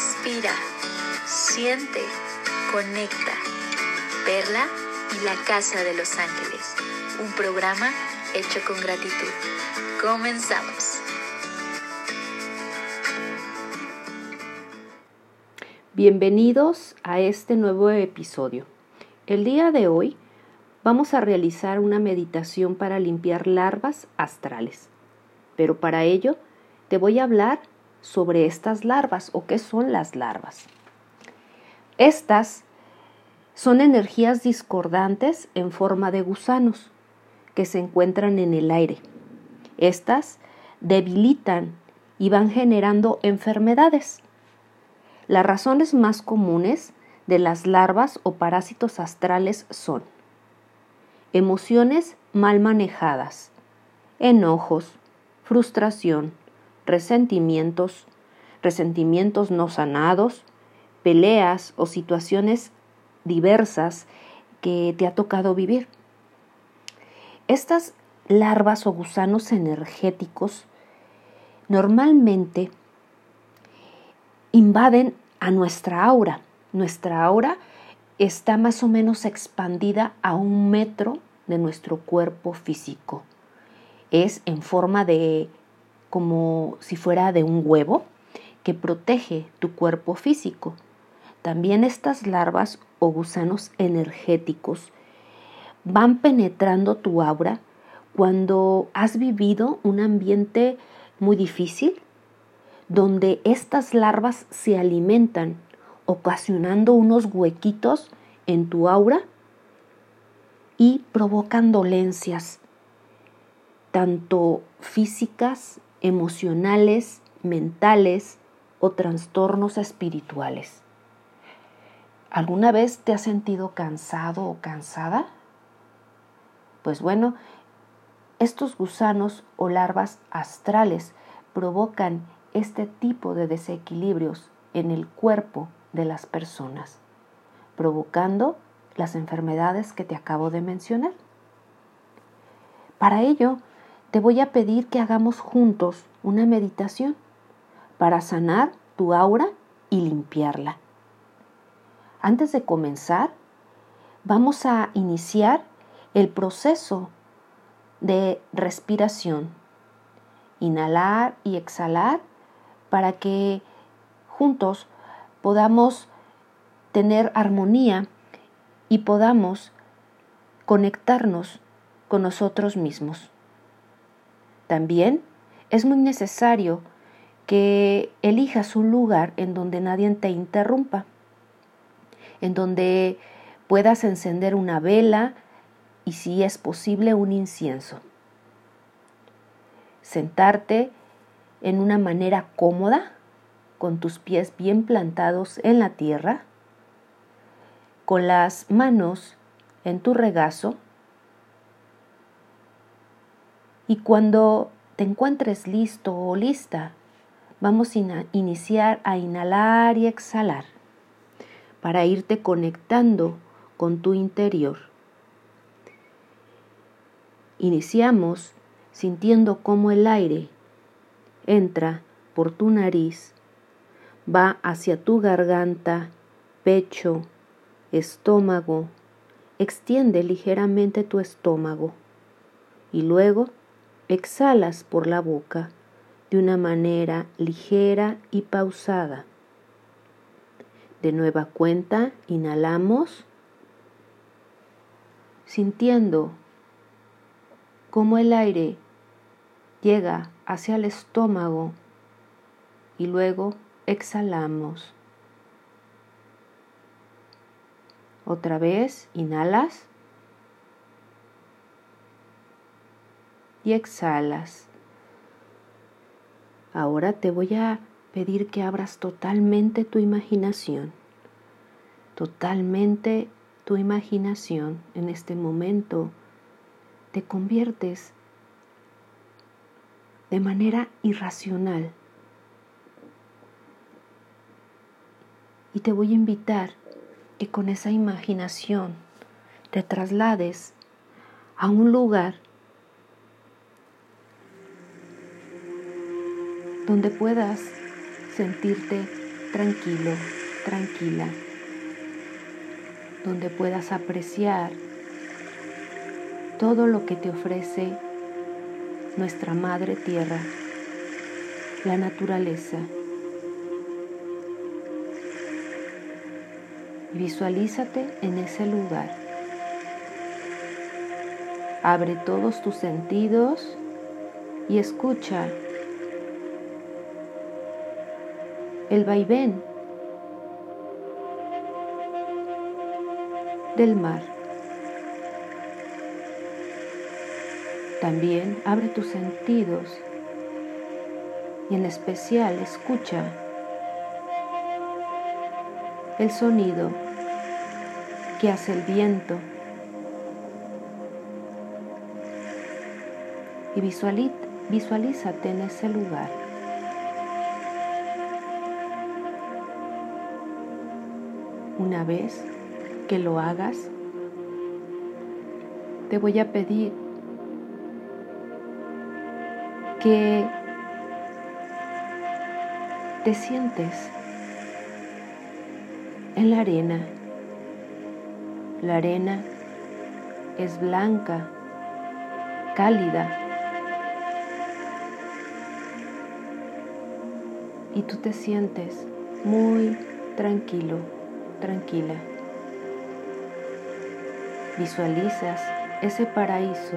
Respira, siente, conecta. Perla y la Casa de los Ángeles. Un programa hecho con gratitud. Comenzamos. Bienvenidos a este nuevo episodio. El día de hoy vamos a realizar una meditación para limpiar larvas astrales. Pero para ello te voy a hablar sobre estas larvas o qué son las larvas. Estas son energías discordantes en forma de gusanos que se encuentran en el aire. Estas debilitan y van generando enfermedades. Las razones más comunes de las larvas o parásitos astrales son emociones mal manejadas, enojos, frustración, resentimientos, resentimientos no sanados, peleas o situaciones diversas que te ha tocado vivir. Estas larvas o gusanos energéticos normalmente invaden a nuestra aura. Nuestra aura está más o menos expandida a un metro de nuestro cuerpo físico. Es en forma de como si fuera de un huevo que protege tu cuerpo físico. También estas larvas o gusanos energéticos van penetrando tu aura cuando has vivido un ambiente muy difícil, donde estas larvas se alimentan, ocasionando unos huequitos en tu aura y provocan dolencias, tanto físicas emocionales, mentales o trastornos espirituales. ¿Alguna vez te has sentido cansado o cansada? Pues bueno, estos gusanos o larvas astrales provocan este tipo de desequilibrios en el cuerpo de las personas, provocando las enfermedades que te acabo de mencionar. Para ello, te voy a pedir que hagamos juntos una meditación para sanar tu aura y limpiarla. Antes de comenzar, vamos a iniciar el proceso de respiración. Inhalar y exhalar para que juntos podamos tener armonía y podamos conectarnos con nosotros mismos. También es muy necesario que elijas un lugar en donde nadie te interrumpa, en donde puedas encender una vela y si es posible un incienso. Sentarte en una manera cómoda, con tus pies bien plantados en la tierra, con las manos en tu regazo y cuando te encuentres listo o lista, vamos a iniciar a inhalar y exhalar para irte conectando con tu interior. Iniciamos sintiendo cómo el aire entra por tu nariz, va hacia tu garganta, pecho, estómago, extiende ligeramente tu estómago y luego exhalas por la boca de una manera ligera y pausada. De nueva cuenta, inhalamos, sintiendo cómo el aire llega hacia el estómago y luego exhalamos. Otra vez, inhalas. Y exhalas. Ahora te voy a pedir que abras totalmente tu imaginación, totalmente tu imaginación en este momento. Te conviertes de manera irracional. Y te voy a invitar que con esa imaginación te traslades a un lugar donde puedas sentirte tranquilo, tranquila, donde puedas apreciar todo lo que te ofrece nuestra Madre Tierra, la naturaleza. Visualízate en ese lugar. Abre todos tus sentidos y escucha el vaivén del mar. También abre tus sentidos y en especial escucha el sonido que hace el viento y visualízate en ese lugar. Una vez que lo hagas, te voy a pedir que te sientes en la arena. La arena es blanca, cálida. Y tú te sientes muy tranquilo, tranquila. Visualizas ese paraíso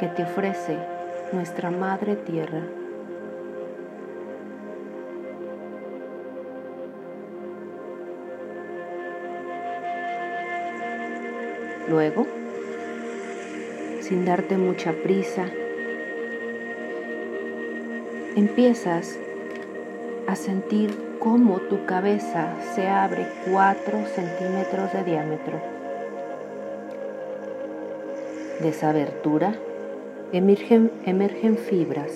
que te ofrece nuestra Madre Tierra. Luego, sin darte mucha prisa, empiezas a sentir cómo tu cabeza se abre 4 centímetros de diámetro. De esa abertura emergen, emergen fibras,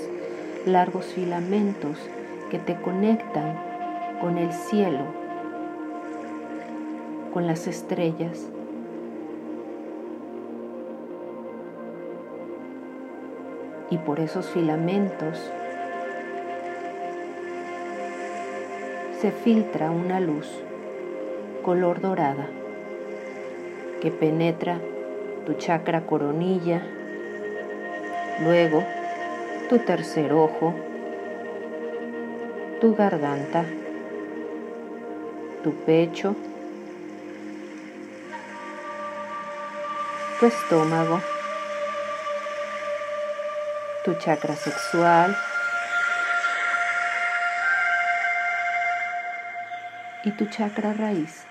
largos filamentos que te conectan con el cielo, con las estrellas. Y por esos filamentos se filtra una luz color dorada que penetra tu chakra coronilla Luego, tu tercer ojo, tu garganta, tu pecho, tu estómago, tu chakra sexual y tu chakra raíz.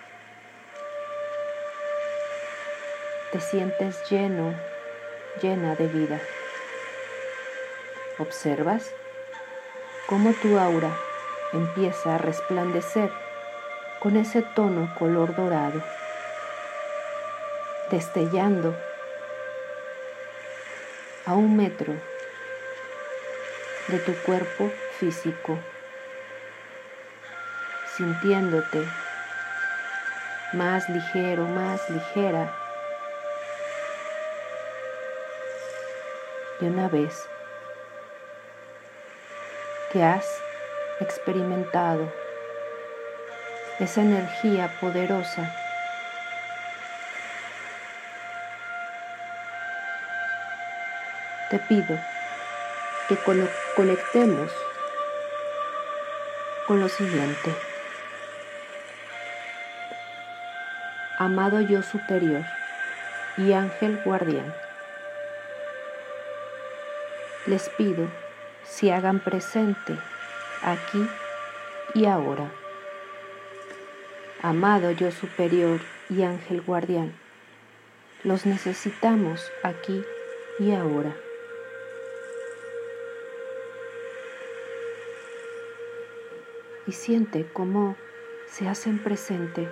Te sientes lleno, llena de vida. Observas cómo tu aura empieza a resplandecer con ese tono color dorado, destellando a un metro de tu cuerpo físico, sintiéndote más ligero, más ligera. Y una vez que has experimentado esa energía poderosa te pido que conectemos con lo siguiente. Amado yo superior y ángel guardián, les pido se hagan presente aquí y ahora. Amado yo superior y ángel guardián, los necesitamos aquí y ahora. Y siente cómo se hacen presente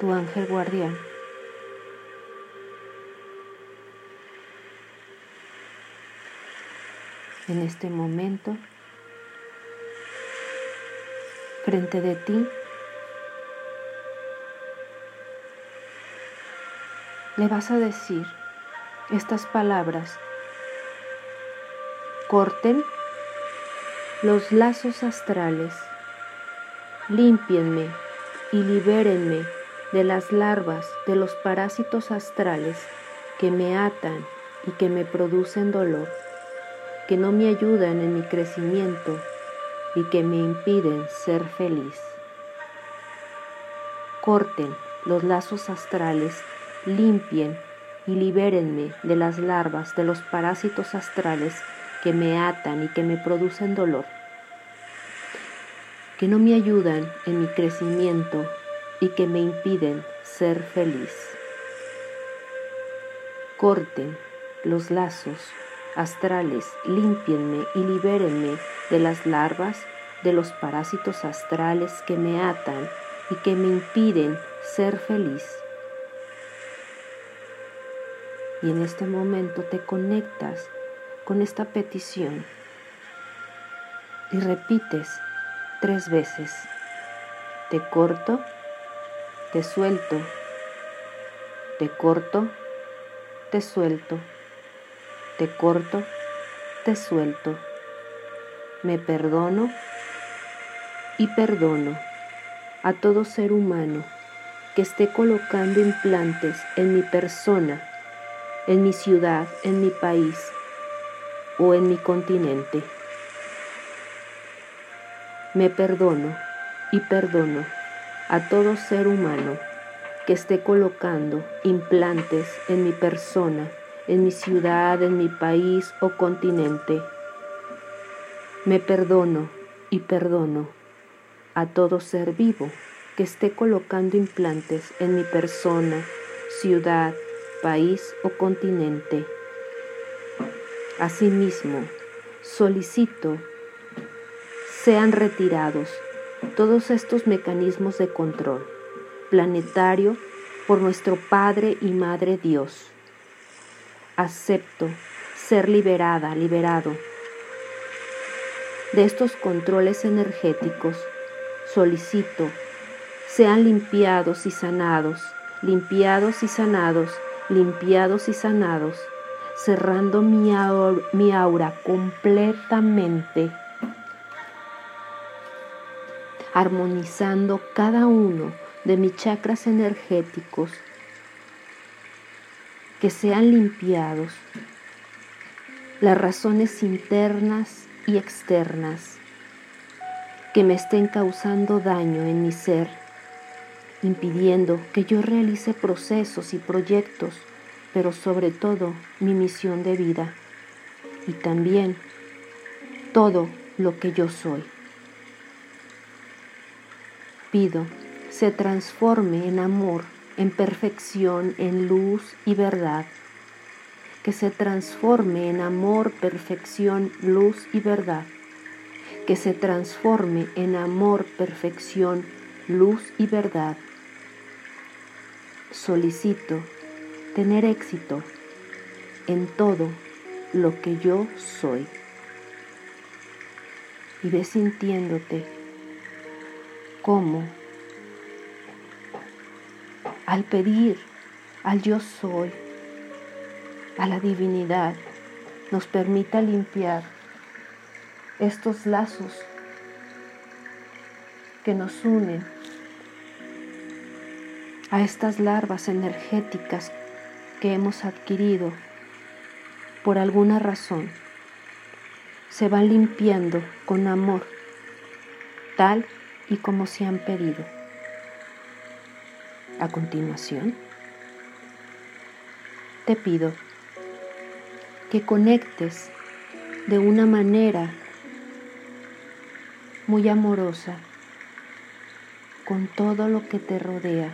tu ángel guardián en este momento frente de ti. Le vas a decir estas palabras. Corten los lazos astrales, límpienme y libérenme de las larvas de los parásitos astrales que me atan y que me producen dolor, que no me ayudan en mi crecimiento y que me impiden ser feliz. Corten los lazos astrales, limpien y libérenme de las larvas de los parásitos astrales que me atan y que me producen dolor, que no me ayudan en mi crecimiento y que me impiden ser feliz. Corten los lazos astrales, límpienme y libérenme de las larvas de los parásitos astrales que me atan y que me impiden ser feliz. Y en este momento te conectas con esta petición y repites tres veces. Te corto, te suelto, te corto, te suelto, te corto, te suelto, me perdono y perdono a todo ser humano que esté colocando implantes en mi persona, en mi ciudad, en mi país o en mi continente. Me perdono y perdono a todo ser humano que esté colocando implantes en mi persona, en mi ciudad, en mi país o continente. Me perdono y perdono a todo ser vivo que esté colocando implantes en mi persona, ciudad, país o continente. Asimismo, solicito sean retirados todos estos mecanismos de control planetario por nuestro Padre y Madre Dios. Acepto ser liberada, liberado de estos controles energéticos. Solicito sean limpiados y sanados, limpiados y sanados, limpiados y sanados, cerrando mi aura, completamente, armonizando cada uno de mis chakras energéticos, que sean limpiados las razones internas y externas que me estén causando daño en mi ser impidiendo que yo realice procesos y proyectos, pero sobre todo mi misión de vida y también todo lo que yo soy. Pido se transforme en amor, en perfección, en luz y verdad. Que se transforme en amor, perfección, luz y verdad. Que se transforme en amor, perfección, luz y verdad solicito tener éxito en todo lo que yo soy. Y ve sintiéndote como al pedir al yo soy, a la divinidad, nos permita limpiar estos lazos que nos unen a estas larvas energéticas que hemos adquirido por alguna razón. Se van limpiando con amor, tal y como se han pedido. A continuación, te pido que conectes de una manera muy amorosa con todo lo que te rodea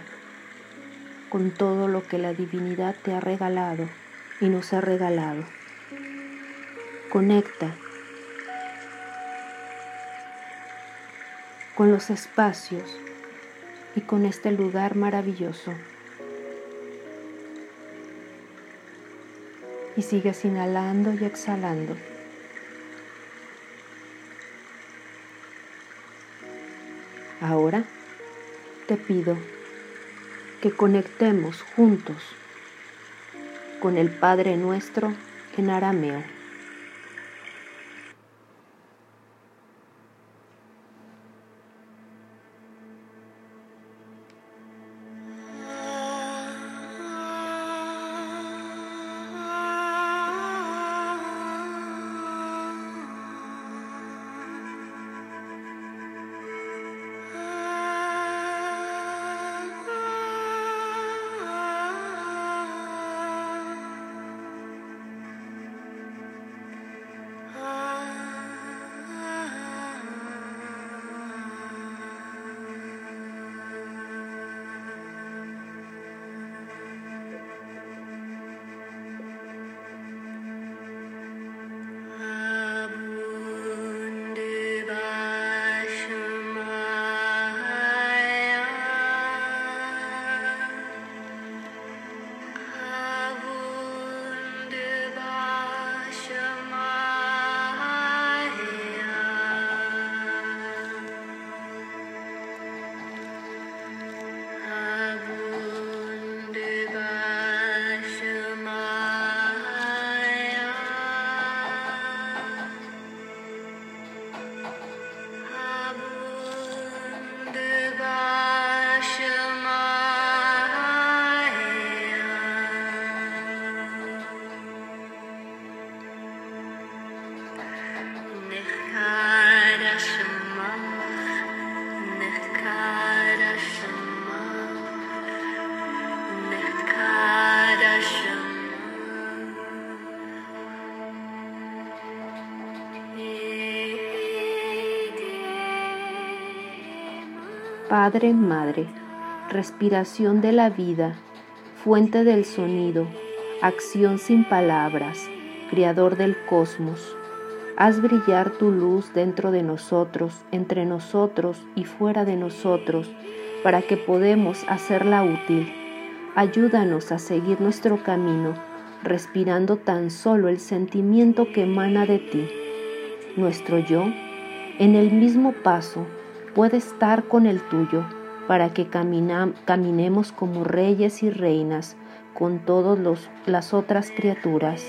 con todo lo que la divinidad te ha regalado y nos ha regalado. Conecta con los espacios y con este lugar maravilloso. Y sigues inhalando y exhalando. Ahora te pido que conectemos juntos con el Padre nuestro en arameo. Padre, Madre, respiración de la vida, fuente del sonido, acción sin palabras, Creador del cosmos. Haz brillar tu luz dentro de nosotros, entre nosotros y fuera de nosotros, para que podamos hacerla útil. Ayúdanos a seguir nuestro camino, respirando tan solo el sentimiento que emana de ti. Nuestro yo, en el mismo paso, puede estar con el tuyo, para que caminemos como reyes y reinas con todas las otras criaturas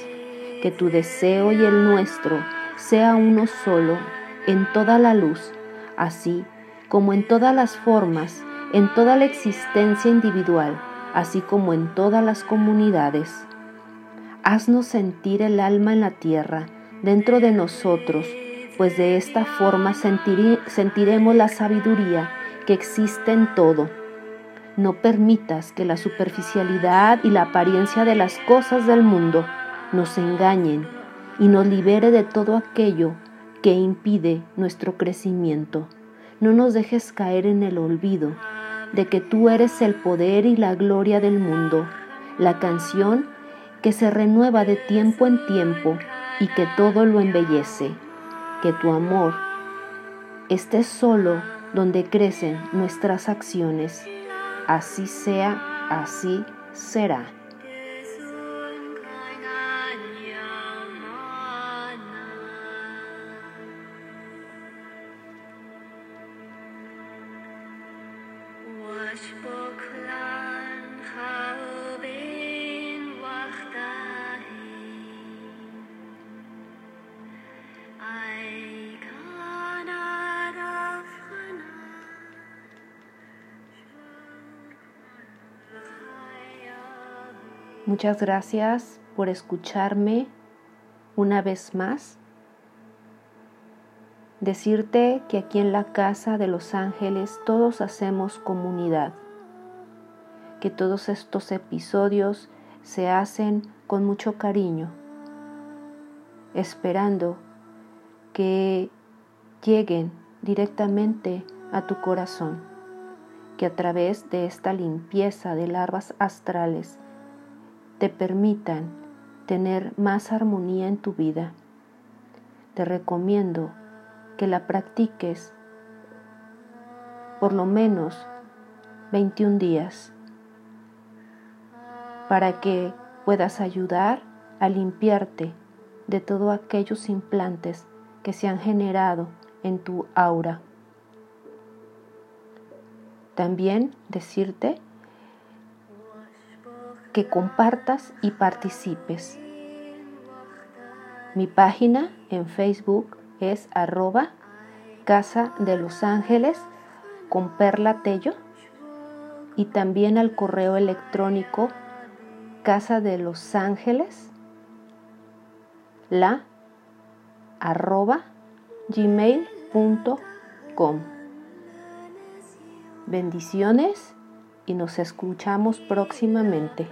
que tu deseo y el nuestro sea uno solo en toda la luz, así como en todas las formas, en toda la existencia individual, así como en todas las comunidades. Haznos sentir el alma en la tierra, dentro de nosotros, pues de esta forma sentiremos la sabiduría que existe en todo. No permitas que la superficialidad y la apariencia de las cosas del mundo nos engañen y nos libere de todo aquello que impide nuestro crecimiento. No nos dejes caer en el olvido de que tú eres el poder y la gloria del mundo, la canción que se renueva de tiempo en tiempo y que todo lo embellece. Que tu amor esté solo donde crecen nuestras acciones. Así sea, así será. Muchas gracias por escucharme una vez más. Decirte que aquí en la casa de los ángeles todos hacemos comunidad, que todos estos episodios se hacen con mucho cariño, esperando que lleguen directamente a tu corazón, que a través de esta limpieza de larvas astrales te permitan tener más armonía en tu vida. Te recomiendo que la practiques por lo menos 21 días para que puedas ayudar a limpiarte de todos aquellos implantes que se han generado en tu aura. También decirte que compartas y participes. Mi página en Facebook es arroba Casa de los Ángeles con Perla Tello y también al correo electrónico Casa de los Ángeles la arroba gmail.com. Bendiciones y nos escuchamos próximamente.